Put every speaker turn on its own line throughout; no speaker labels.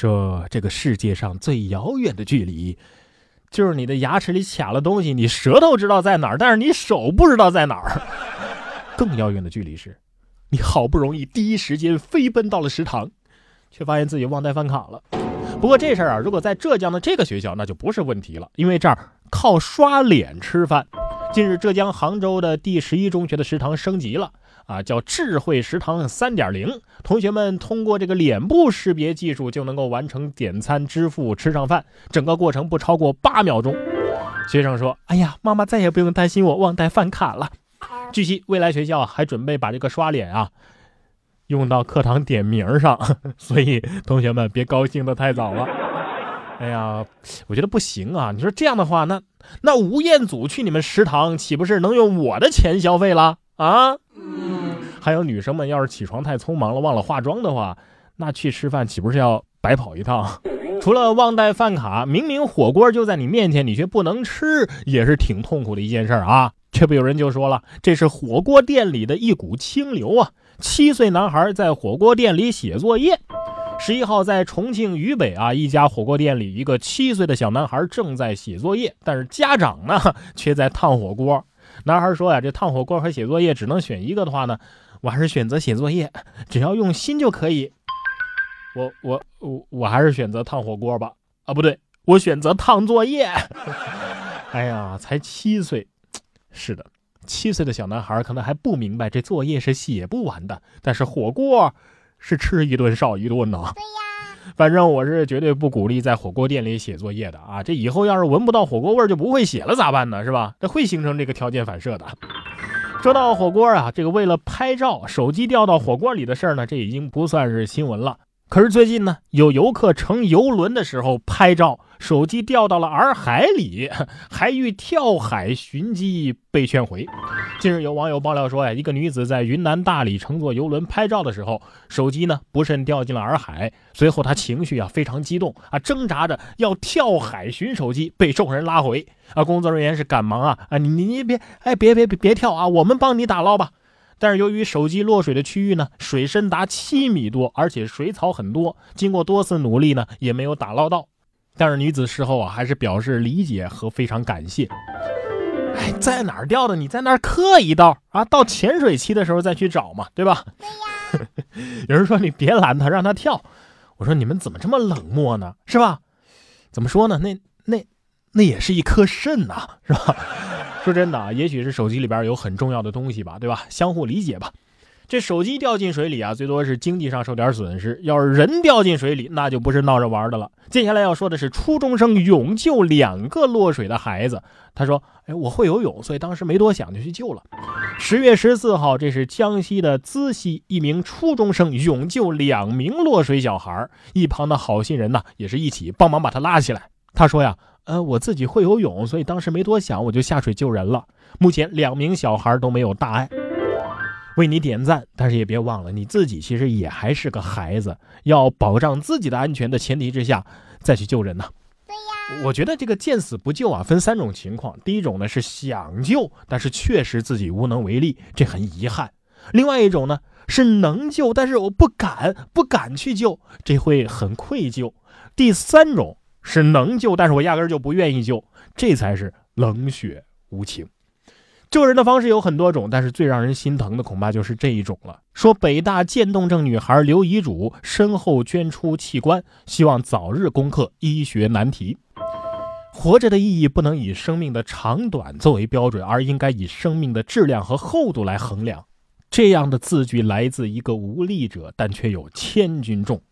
说这个世界上最遥远的距离，就是你的牙齿里卡了东西，你舌头知道在哪儿，但是你手不知道在哪儿。更遥远的距离是，你好不容易第一时间飞奔到了食堂，却发现自己忘带饭卡了。不过这事儿啊，如果在浙江的这个学校，那就不是问题了，因为这儿靠刷脸吃饭。近日，浙江杭州的第十一中学的食堂升级了。啊，叫智慧食堂三点零，同学们通过这个脸部识别技术就能够完成点餐、支付、吃上饭，整个过程不超过八秒钟。学生说：“哎呀，妈妈再也不用担心我忘带饭卡了。”据悉，未来学校还准备把这个刷脸啊用到课堂点名上，所以同学们别高兴的太早了。哎呀，我觉得不行啊！你说这样的话，那那吴彦祖去你们食堂岂不是能用我的钱消费了啊？还有女生们，要是起床太匆忙了，忘了化妆的话，那去吃饭岂不是要白跑一趟？除了忘带饭卡，明明火锅就在你面前，你却不能吃，也是挺痛苦的一件事儿啊！这不有人就说了，这是火锅店里的一股清流啊！七岁男孩在火锅店里写作业。十一号在重庆渝北啊一家火锅店里，一个七岁的小男孩正在写作业，但是家长呢却在烫火锅。男孩说呀，这烫火锅和写作业只能选一个的话呢？我还是选择写作业，只要用心就可以。我我我我还是选择烫火锅吧。啊，不对，我选择烫作业。哎呀，才七岁，是的，七岁的小男孩可能还不明白这作业是写不完的，但是火锅是吃一顿少一顿呢。
对呀，
反正我是绝对不鼓励在火锅店里写作业的啊！这以后要是闻不到火锅味就不会写了咋办呢？是吧？这会形成这个条件反射的。说到火锅啊，这个为了拍照，手机掉到火锅里的事儿呢，这已经不算是新闻了。可是最近呢，有游客乘游轮的时候拍照。手机掉到了洱海里，还欲跳海寻机被劝回。近日有网友爆料说呀，一个女子在云南大理乘坐游轮拍照的时候，手机呢不慎掉进了洱海。随后她情绪啊非常激动啊，挣扎着要跳海寻手机，被众人拉回。啊，工作人员是赶忙啊啊，你你别哎别别别别跳啊，我们帮你打捞吧。但是由于手机落水的区域呢水深达七米多，而且水草很多，经过多次努力呢也没有打捞到。但是女子事后啊，还是表示理解和非常感谢。哎，在哪儿掉的？你在那儿刻一道啊，到潜水期的时候再去找嘛，对吧？
对呀。
有人说你别拦他，让他跳。我说你们怎么这么冷漠呢？是吧？怎么说呢？那那那也是一颗肾呐，是吧？说真的啊，也许是手机里边有很重要的东西吧，对吧？相互理解吧。这手机掉进水里啊，最多是经济上受点损失；要是人掉进水里，那就不是闹着玩的了。接下来要说的是初中生勇救两个落水的孩子。他说：“哎，我会游泳，所以当时没多想就去救了。”十月十四号，这是江西的资溪一名初中生勇救两名落水小孩，一旁的好心人呢也是一起帮忙把他拉起来。他说呀：“呃，我自己会游泳，所以当时没多想，我就下水救人了。目前两名小孩都没有大碍。”为你点赞，但是也别忘了你自己其实也还是个孩子，要保障自己的安全的前提之下再去救人呢。
对呀，
我觉得这个见死不救啊，分三种情况。第一种呢是想救，但是确实自己无能为力，这很遗憾；另外一种呢是能救，但是我不敢，不敢去救，这会很愧疚；第三种是能救，但是我压根就不愿意救，这才是冷血无情。救人的方式有很多种，但是最让人心疼的恐怕就是这一种了。说北大渐冻症女孩留遗嘱，身后捐出器官，希望早日攻克医学难题。活着的意义不能以生命的长短作为标准，而应该以生命的质量和厚度来衡量。这样的字句来自一个无力者，但却有千钧重。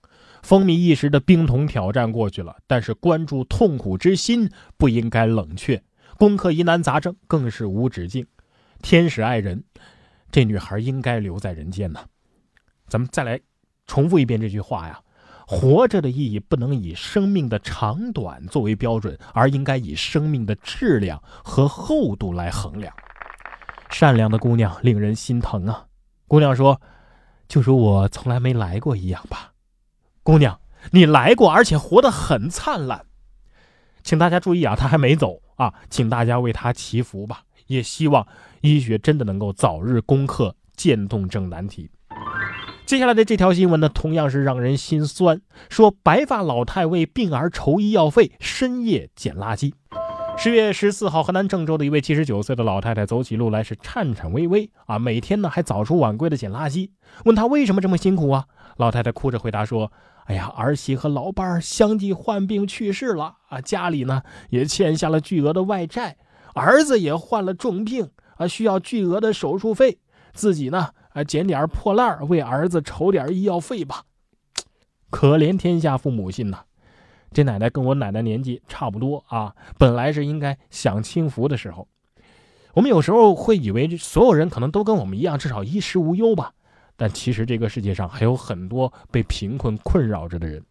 风靡一时的冰桶挑战过去了，但是关注痛苦之心不应该冷却。攻克疑难杂症更是无止境。天使爱人，这女孩应该留在人间呢。咱们再来重复一遍这句话呀：活着的意义不能以生命的长短作为标准，而应该以生命的质量和厚度来衡量。善良的姑娘令人心疼啊！姑娘说：“就如我从来没来过一样吧。”姑娘，你来过，而且活得很灿烂。请大家注意啊，他还没走。啊，请大家为他祈福吧，也希望医学真的能够早日攻克渐冻症难题。接下来的这条新闻呢，同样是让人心酸。说白发老太为病儿筹医药费，深夜捡垃圾。十月十四号，河南郑州的一位七十九岁的老太太走起路来是颤颤巍巍啊，每天呢还早出晚归的捡垃圾。问她为什么这么辛苦啊？老太太哭着回答说：“哎呀，儿媳和老伴儿相继患病去世了啊，家里呢也欠下了巨额的外债，儿子也患了重病啊，需要巨额的手术费，自己呢。”啊，捡点破烂为儿子筹点医药费吧。可怜天下父母心呐！这奶奶跟我奶奶年纪差不多啊，本来是应该享清福的时候。我们有时候会以为所有人可能都跟我们一样，至少衣食无忧吧。但其实这个世界上还有很多被贫困困扰着的人。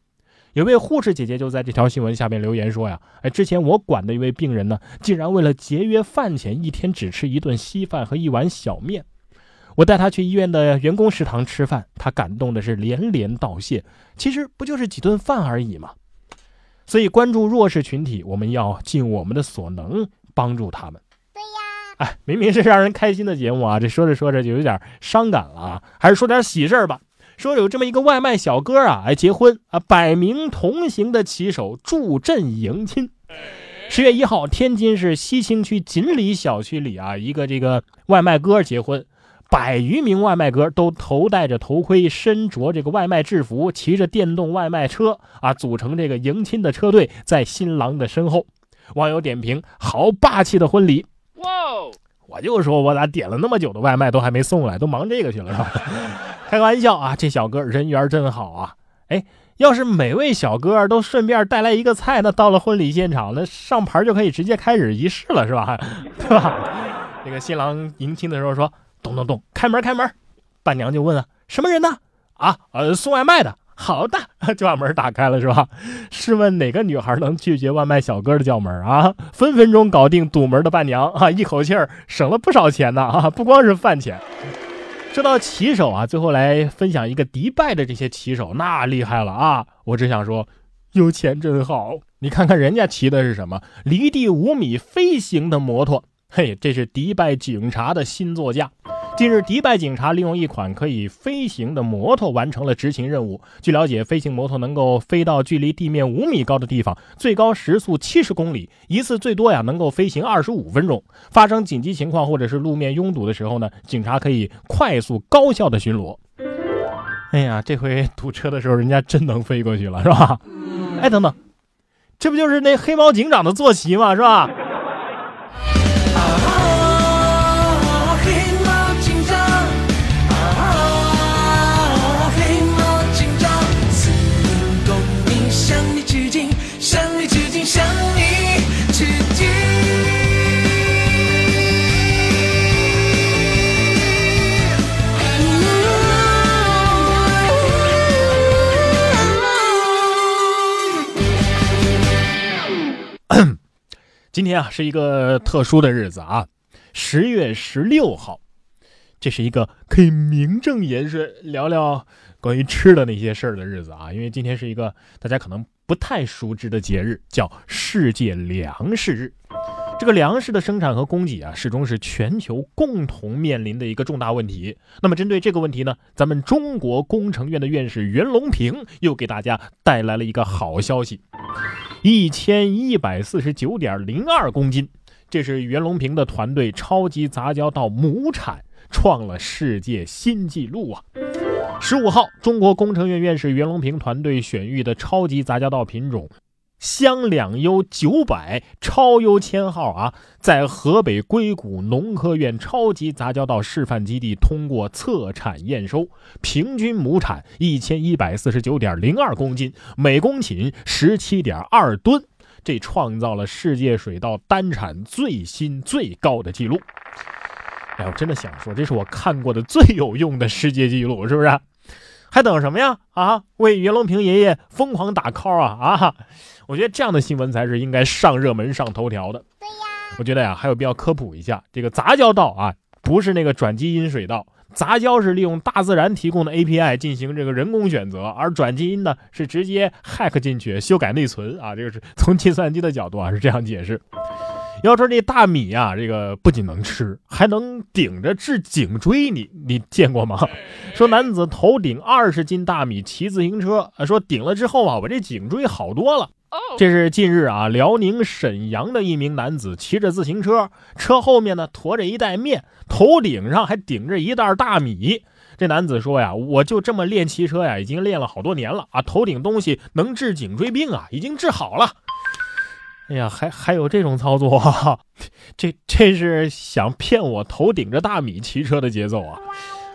有位护士姐姐就在这条新闻下面留言说呀：“哎，之前我管的一位病人呢，竟然为了节约饭钱，一天只吃一顿稀饭和一碗小面。”我带他去医院的员工食堂吃饭，他感动的是连连道谢。其实不就是几顿饭而已吗？所以关注弱势群体，我们要尽我们的所能帮助他们。
对呀，
哎，明明是让人开心的节目啊，这说着说着就有点伤感了啊。还是说点喜事吧。说有这么一个外卖小哥啊，哎，结婚啊，百名同行的骑手助阵迎亲。十月一号，天津市西青区锦里小区里啊，一个这个外卖哥结婚。百余名外卖哥都头戴着头盔，身着这个外卖制服，骑着电动外卖车啊，组成这个迎亲的车队，在新郎的身后。网友点评：好霸气的婚礼！哇，我就说，我咋点了那么久的外卖都还没送来，都忙这个去了是吧？开个玩笑啊，这小哥人缘真好啊！哎，要是每位小哥都顺便带来一个菜，那到了婚礼现场，那上盘就可以直接开始仪式了是吧？对吧？那个新郎迎亲的时候说。咚咚咚，开门开门，伴娘就问啊，什么人呢？啊，呃，送外卖的。好的，就把门打开了，是吧？试问哪个女孩能拒绝外卖小哥的叫门啊？分分钟搞定堵门的伴娘啊，一口气儿省了不少钱呢啊！不光是饭钱。说到骑手啊，最后来分享一个迪拜的这些骑手，那厉害了啊！我只想说，有钱真好。你看看人家骑的是什么？离地五米飞行的摩托。嘿，这是迪拜警察的新座驾。近日，迪拜警察利用一款可以飞行的摩托完成了执勤任务。据了解，飞行摩托能够飞到距离地面五米高的地方，最高时速七十公里，一次最多呀能够飞行二十五分钟。发生紧急情况或者是路面拥堵的时候呢，警察可以快速高效的巡逻。哎呀，这回堵车的时候，人家真能飞过去了，是吧？哎，等等，这不就是那黑猫警长的坐骑吗？是吧？今天啊是一个特殊的日子啊，十月十六号，这是一个可以名正言顺聊聊关于吃的那些事儿的日子啊。因为今天是一个大家可能不太熟知的节日，叫世界粮食日。这个粮食的生产和供给啊，始终是全球共同面临的一个重大问题。那么针对这个问题呢，咱们中国工程院的院士袁隆平又给大家带来了一个好消息。一千一百四十九点零二公斤，这是袁隆平的团队超级杂交稻亩产创了世界新纪录啊！十五号，中国工程院院士袁隆平团队选育的超级杂交稻品种。湘两优九百超优千号啊，在河北硅谷农科院超级杂交稻示范基地通过测产验收，平均亩产一千一百四十九点零二公斤，每公顷十七点二吨，这创造了世界水稻单产最新最高的记录。哎，我真的想说，这是我看过的最有用的世界纪录，是不是？还等什么呀？啊，为袁隆平爷爷疯狂打 call 啊！啊！我觉得这样的新闻才是应该上热门、上头条的。
对呀，
我觉得呀，还有必要科普一下，这个杂交稻啊，不是那个转基因水稻，杂交是利用大自然提供的 API 进行这个人工选择，而转基因呢是直接 hack 进去修改内存啊，这个是从计算机的角度啊是这样解释。要说这大米啊，这个不仅能吃，还能顶着治颈椎，你你见过吗？说男子头顶二十斤大米骑自行车，说顶了之后啊，我这颈椎好多了。这是近日啊，辽宁沈阳的一名男子骑着自行车，车后面呢驮着一袋面，头顶上还顶着一袋大米。这男子说呀，我就这么练骑车呀，已经练了好多年了啊，头顶东西能治颈椎病啊，已经治好了。哎呀，还还有这种操作，这这是想骗我头顶着大米骑车的节奏啊！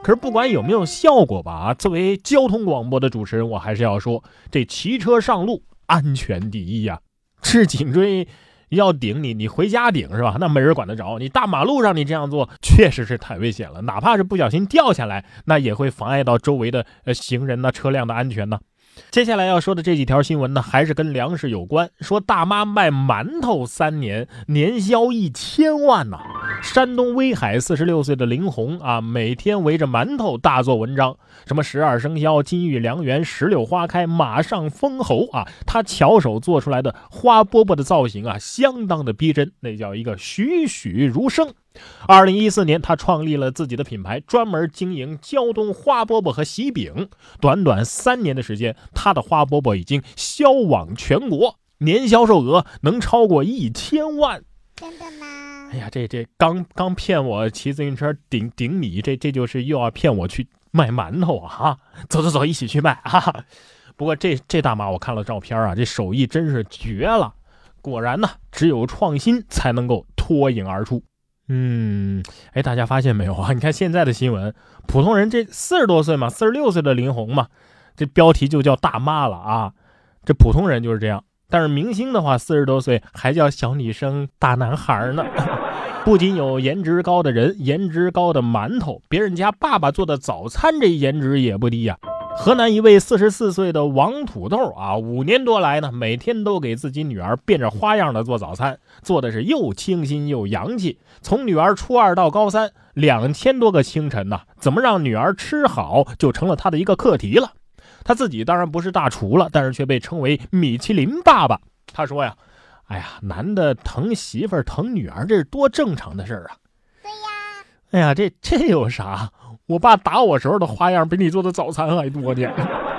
可是不管有没有效果吧，啊，作为交通广播的主持人，我还是要说，这骑车上路安全第一呀！治颈椎要顶你，你回家顶是吧？那没人管得着。你大马路上你这样做确实是太危险了，哪怕是不小心掉下来，那也会妨碍到周围的呃行人呐、车辆的安全呢。接下来要说的这几条新闻呢，还是跟粮食有关。说大妈卖馒头三年，年销一千万呐！山东威海四十六岁的林红啊，每天围着馒头大做文章，什么十二生肖、金玉良缘、石榴花开、马上封侯啊，他巧手做出来的花饽饽的造型啊，相当的逼真，那叫一个栩栩如生。二零一四年，他创立了自己的品牌，专门经营胶东花饽饽和喜饼。短短三年的时间，他的花饽饽已经销往全国，年销售额能超过一千万。真的吗？哎呀，这这刚刚骗我骑自行车顶顶米，这这就是又要骗我去卖馒头啊！哈，走走走，一起去卖哈。不过这这大妈，我看了照片啊，这手艺真是绝了。果然呢，只有创新才能够脱颖而出。嗯，哎，大家发现没有啊？你看现在的新闻，普通人这四十多岁嘛，四十六岁的林红嘛，这标题就叫大妈了啊。这普通人就是这样，但是明星的话，四十多岁还叫小女生、大男孩呢。不仅有颜值高的人，颜值高的馒头，别人家爸爸做的早餐，这颜值也不低呀。河南一位四十四岁的王土豆啊，五年多来呢，每天都给自己女儿变着花样的做早餐，做的是又清新又洋气。从女儿初二到高三，两千多个清晨呢，怎么让女儿吃好，就成了他的一个课题了。他自己当然不是大厨了，但是却被称为米其林爸爸。他说呀：“哎呀，男的疼媳妇儿疼女儿，这是多正常的事儿啊。”对呀。哎呀，这这有啥？我爸打我时候的花样比你做的早餐还多呢。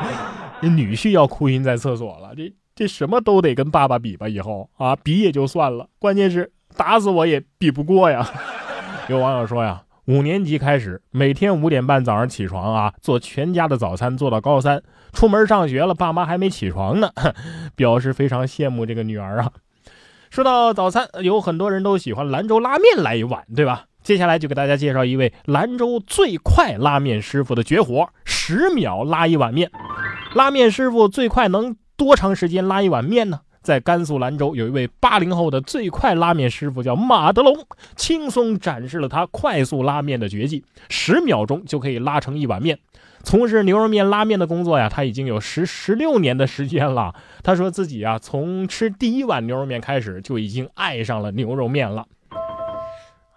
这女婿要哭晕在厕所了，这这什么都得跟爸爸比吧？以后啊，比也就算了，关键是打死我也比不过呀。有网友说呀，五年级开始每天五点半早上起床啊，做全家的早餐做到高三，出门上学了，爸妈还没起床呢，表示非常羡慕这个女儿啊。说到早餐，有很多人都喜欢兰州拉面来一碗，对吧？接下来就给大家介绍一位兰州最快拉面师傅的绝活：十秒拉一碗面。拉面师傅最快能多长时间拉一碗面呢？在甘肃兰州，有一位八零后的最快拉面师傅叫马德龙，轻松展示了他快速拉面的绝技，十秒钟就可以拉成一碗面。从事牛肉面拉面的工作呀，他已经有十十六年的时间了。他说自己啊，从吃第一碗牛肉面开始，就已经爱上了牛肉面了。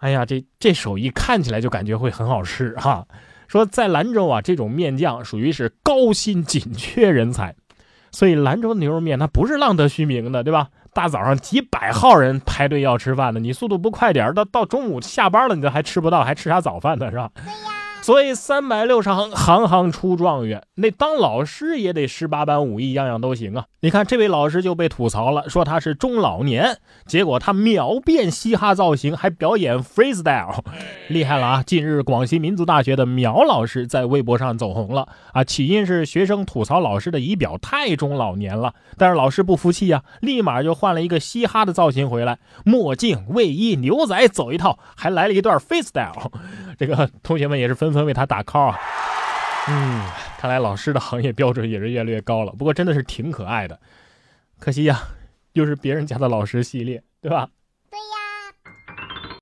哎呀，这这手艺看起来就感觉会很好吃哈。说在兰州啊，这种面酱属于是高薪紧缺人才，所以兰州牛肉面它不是浪得虚名的，对吧？大早上几百号人排队要吃饭的，你速度不快点到到中午下班了你都还吃不到，还吃啥早饭呢，是吧？对呀。所以三百六十行，行行出状元。那当老师也得十八般武艺，样样都行啊！你看这位老师就被吐槽了，说他是中老年，结果他秒变嘻哈造型，还表演 freestyle，厉害了啊！近日，广西民族大学的苗老师在微博上走红了啊！起因是学生吐槽老师的仪表太中老年了，但是老师不服气啊，立马就换了一个嘻哈的造型回来，墨镜、卫衣、牛仔走一套，还来了一段 freestyle。这个 同学们也是纷纷为他打 call 啊，嗯，看来老师的行业标准也是越来越高了。不过真的是挺可爱的，可惜呀，又是别人家的老师系列，对吧？